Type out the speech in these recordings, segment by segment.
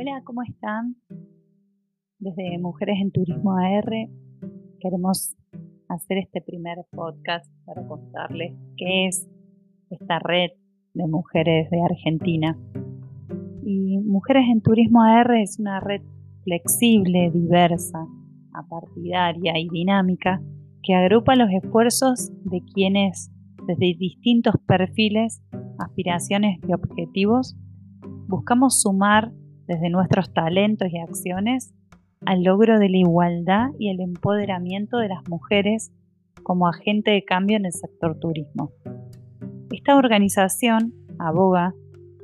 Hola, ¿cómo están? Desde Mujeres en Turismo AR queremos hacer este primer podcast para contarles qué es esta red de mujeres de Argentina. Y Mujeres en Turismo AR es una red flexible, diversa, apartidaria y dinámica que agrupa los esfuerzos de quienes desde distintos perfiles, aspiraciones y objetivos buscamos sumar desde nuestros talentos y acciones al logro de la igualdad y el empoderamiento de las mujeres como agente de cambio en el sector turismo. Esta organización aboga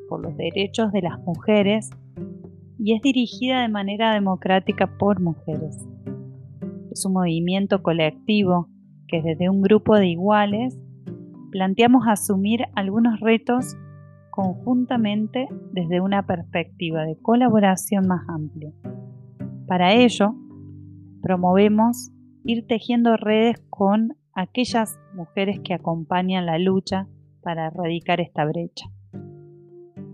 por los derechos de las mujeres y es dirigida de manera democrática por mujeres. Es un movimiento colectivo que desde un grupo de iguales planteamos asumir algunos retos conjuntamente desde una perspectiva de colaboración más amplia. Para ello, promovemos ir tejiendo redes con aquellas mujeres que acompañan la lucha para erradicar esta brecha.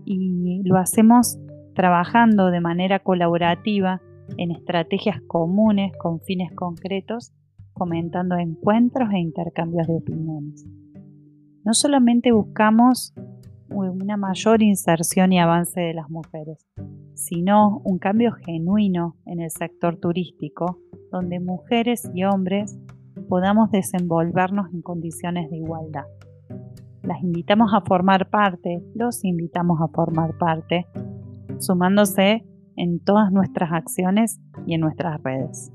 Y lo hacemos trabajando de manera colaborativa en estrategias comunes con fines concretos, fomentando encuentros e intercambios de opiniones. No solamente buscamos una mayor inserción y avance de las mujeres, sino un cambio genuino en el sector turístico, donde mujeres y hombres podamos desenvolvernos en condiciones de igualdad. Las invitamos a formar parte, los invitamos a formar parte, sumándose en todas nuestras acciones y en nuestras redes.